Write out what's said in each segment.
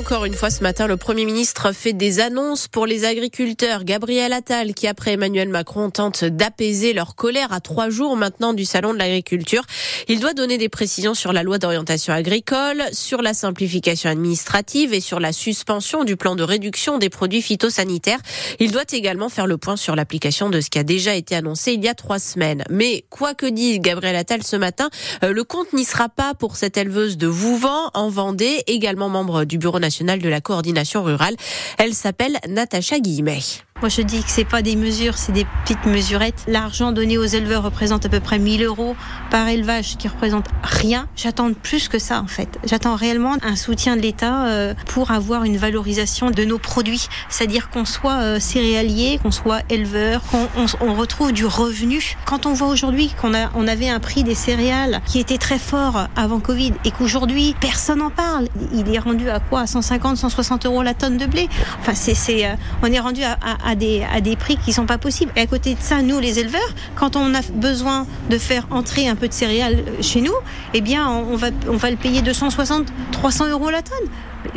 Encore une fois ce matin, le Premier ministre fait des annonces pour les agriculteurs. Gabriel Attal, qui après Emmanuel Macron tente d'apaiser leur colère à trois jours maintenant du Salon de l'agriculture. Il doit donner des précisions sur la loi d'orientation agricole, sur la simplification administrative et sur la suspension du plan de réduction des produits phytosanitaires. Il doit également faire le point sur l'application de ce qui a déjà été annoncé il y a trois semaines. Mais quoi que dise Gabriel Attal ce matin, euh, le compte n'y sera pas pour cette éleveuse de Vouvant en Vendée, également membre du bureau national de la coordination rurale. Elle s'appelle Natacha Guillemet. Moi, je dis que c'est pas des mesures, c'est des petites mesurettes. L'argent donné aux éleveurs représente à peu près 1000 euros par élevage, ce qui représente rien. J'attends plus que ça, en fait. J'attends réellement un soutien de l'État euh, pour avoir une valorisation de nos produits. C'est-à-dire qu'on soit euh, céréalier, qu'on soit éleveur, qu'on on, retrouve du revenu. Quand on voit aujourd'hui qu'on a, on avait un prix des céréales qui était très fort avant Covid et qu'aujourd'hui personne n'en parle, il est rendu à quoi? À 150, 160 euros la tonne de blé. Enfin, c'est, c'est, euh, on est rendu à, à à des, à des prix qui sont pas possibles. Et à côté de ça, nous, les éleveurs, quand on a besoin de faire entrer un peu de céréales chez nous, eh bien, on va, on va le payer 260, 300 euros la tonne.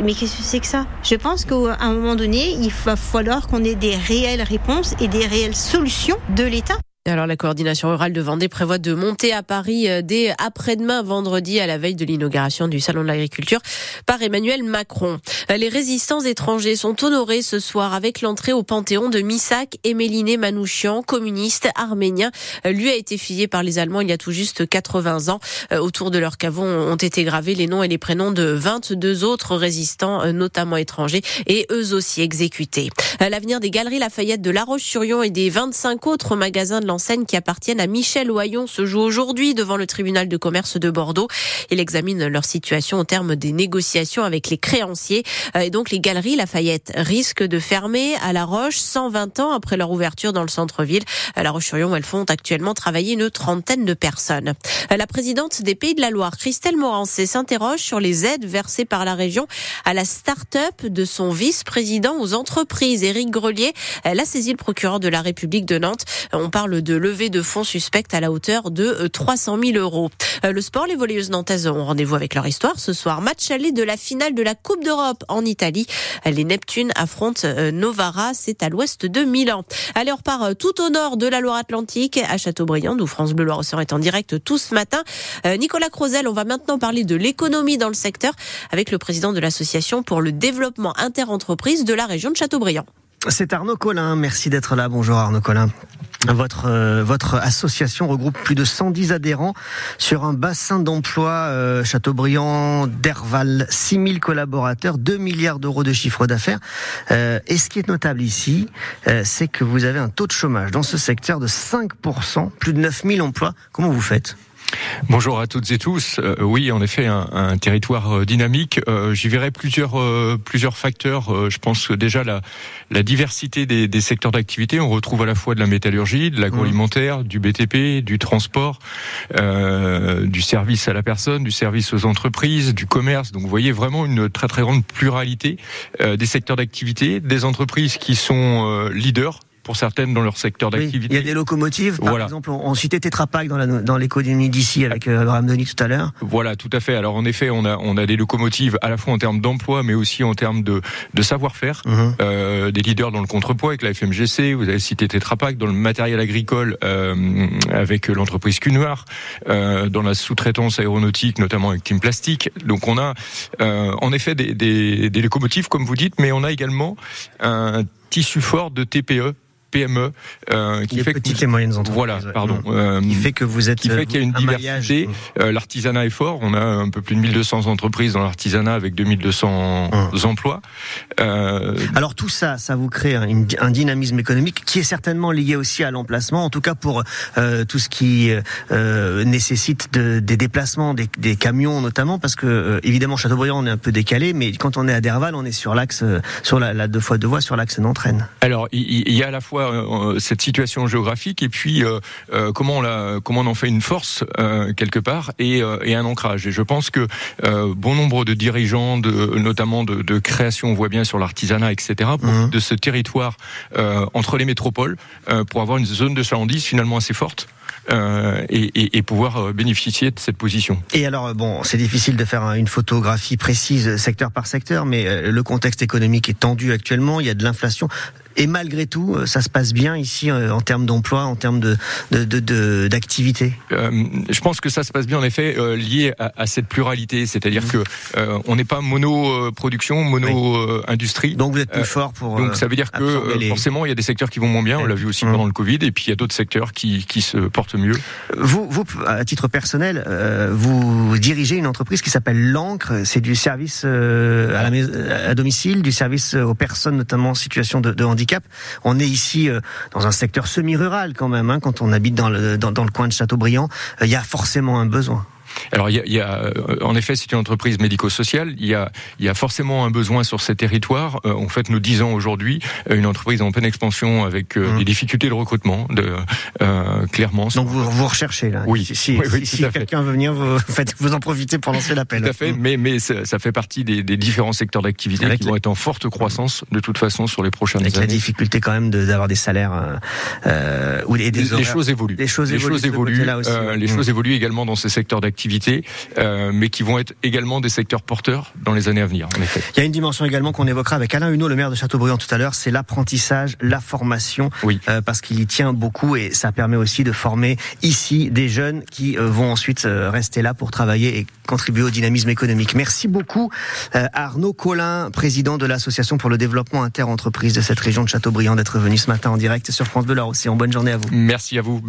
Mais qu'est-ce que c'est que ça? Je pense qu'à un moment donné, il va falloir qu'on ait des réelles réponses et des réelles solutions de l'État. Alors la coordination rurale de Vendée prévoit de monter à Paris euh, dès après-demain vendredi à la veille de l'inauguration du salon de l'agriculture par Emmanuel Macron. Euh, les résistants étrangers sont honorés ce soir avec l'entrée au Panthéon de Missak et Méliné Manouchian, communiste arménien. Euh, lui a été fillé par les Allemands il y a tout juste 80 ans. Autour de leur caveau ont été gravés les noms et les prénoms de 22 autres résistants, notamment étrangers, et eux aussi exécutés. L'avenir des galeries Lafayette de La Roche-sur-Yon et des 25 autres magasins de scène qui appartiennent à Michel Oyon se joue aujourd'hui devant le tribunal de commerce de Bordeaux. Il examine leur situation au terme des négociations avec les créanciers. Euh, et donc les galeries Lafayette risquent de fermer à La Roche 120 ans après leur ouverture dans le centre-ville. À La Roche-sur-Yon, elles font actuellement travailler une trentaine de personnes. Euh, la présidente des Pays de la Loire, Christelle Morancé, s'interroge sur les aides versées par la région à la start-up de son vice-président aux entreprises. Éric Grelier, elle a saisi le procureur de la République de Nantes. On parle de levée de fonds suspecte à la hauteur de 300 euh, 000 euros. Euh, le sport, les volleyeuses nantaises ont rendez-vous avec leur histoire ce soir. Match aller de la finale de la Coupe d'Europe en Italie. Les Neptunes affrontent euh, Novara, c'est à l'ouest de Milan. Allez, on repart tout au nord de la Loire-Atlantique, à Châteaubriand, d'où France Bleu loire est en direct tout ce matin. Nicolas Crozel, on va maintenant parler de l'économie dans le secteur avec le président de l'association pour le développement interentreprise de la région de Châteaubriand. C'est Arnaud Collin. Merci d'être là. Bonjour Arnaud Collin. Votre, euh, votre association regroupe plus de 110 adhérents sur un bassin d'emploi euh, Châteaubriand, Derval, 6000 collaborateurs, 2 milliards d'euros de chiffre d'affaires. Euh, et ce qui est notable ici, c'est que vous avez un taux de chômage dans ce secteur de 5%, plus de 9000 emplois. Comment vous faites? Bonjour à toutes et tous. Euh, oui, en effet, un, un territoire euh, dynamique. Euh, J'y verrai plusieurs plusieurs facteurs. je pense que déjà la, la diversité des, des secteurs d'activité. On retrouve à la fois de la métallurgie, de l'agroalimentaire, mmh. du BTP, du transport, du service à la personne, du service aux entreprises, du commerce. Donc, vous voyez vraiment une très très grande pluralité des secteurs d'activité, des entreprises qui sont leaders pour certaines dans leur secteur d'activité. il y a des locomotives, par exemple, on, citait Tetra Pak dans, dans l'économie d'ici avec euh, Abraham Denis tout à l'heure. Voilà, tout à fait. Alors en effet, on a on a des locomotives à la fois en termes d'emploi, mais aussi en termes de de savoir-faire. Mhm. euh, des leaders dans le contrepoids avec la FMGC. Vous avez cité Tetra Pak dans le matériel agricole euh, avec l'entreprise Cunoir, euh, dans la sous-traitance aéronautique, notamment avec Team Plastique. Donc on a en effet des, des, des locomotives, comme vous dites, mais on a également un tissu fort de TPE PME euh, qui fait petites que et moyennes entreprises. Voilà, pardon. Euh, qui fait que vous êtes qui fait qu'il y a une diversité. Euh, l'artisanat est fort. On a un peu plus de 1200 entreprises dans l'artisanat avec 2200 hum. emplois. Euh, Alors tout ça, ça vous crée un, un, dynamisme économique qui est certainement lié aussi à l'emplacement. En tout cas pour euh, tout ce qui euh, nécessite de, des déplacements, des, des, camions notamment, parce que évidemment Châteaubriand on est un peu décalé, mais quand on est à Derval, on est sur l'axe, sur la, la deux fois deux voies, sur l'axe d'entraîne. Alors il, il y a à la fois euh, cette situation géographique et puis euh, euh, comment on la, comment on en fait une force quelque part et, et, un ancrage. Et je pense que bon nombre de dirigeants, de, notamment de, de création, on voit bien sur l'artisanat, etc., mmh. de ce territoire entre les métropoles pour avoir une zone de chalandise finalement assez forte et, et, pouvoir bénéficier de cette position. Et alors, bon, c'est difficile de faire une photographie précise secteur par secteur, mais le contexte économique est tendu actuellement, il y a de l'inflation. Et malgré tout, euh, ça se passe bien ici euh, en termes d'emploi, en termes de d'activité. Euh, je pense que ça se passe bien en effet euh, lié à, à, cette pluralité, c'est-à-dire mmh. que euh, on n'est pas mono production, mono industrie. Donc vous êtes plus fort pour. Donc ça veut dire que les... forcément il y a des secteurs qui vont moins bien. On l'a vu aussi mmh. pendant le Covid, et puis il y a d'autres secteurs qui, qui se portent mieux. Vous, vous à titre personnel, vous dirigez une entreprise qui s'appelle l'Ancre. C'est du service à, la, à domicile, du service aux personnes notamment en situation de, de handicap on est ici euh, dans un secteur semi-rural quand même, hein, quand on habite dans le, dans, dans le coin de Châteaubriand, euh, il y a forcément un besoin. Alors, il y a, euh, en effet, c'est une entreprise médico-sociale. Il y a, il y a forcément un besoin sur ces territoires. Euh, en fait, nous disons aujourd'hui euh, une entreprise en pleine expansion avec mmh. des difficultés de recrutement, de, clairement. Donc vous, vous recherchez là. Oui. Si, si, si quelqu'un veut venir, vous, faites, vous en profitez pour lancer l'appel. Tout à fait. Mmh. Mais, mais ça, fait partie des, des différents secteurs d'activité qui vont être en forte croissance de toute façon sur les prochaines avec années. Avec la difficulté quand même d'avoir des salaires euh, ou des, des les, choses évoluent. Les choses évoluent. Choses évoluent. Aussi, les mmh. choses évoluent également dans ces secteurs d'activité. Euh, mais qui vont être également des secteurs porteurs dans les années à venir. En effet. Il y a une dimension également qu'on évoquera avec Alain Huneau, le maire de Châteaubriand tout à l'heure, c'est l'apprentissage, la formation, oui. euh, parce qu'il y tient beaucoup et ça permet aussi de former ici des jeunes qui euh, vont ensuite rester là pour travailler et contribuer au dynamisme économique. Merci beaucoup Arnaud Collin, président de l'association pour le développement inter-entreprise de cette région de Châteaubriand, d'être venu ce matin en direct sur France Bleu Océan. Bonne journée à vous. Merci à vous.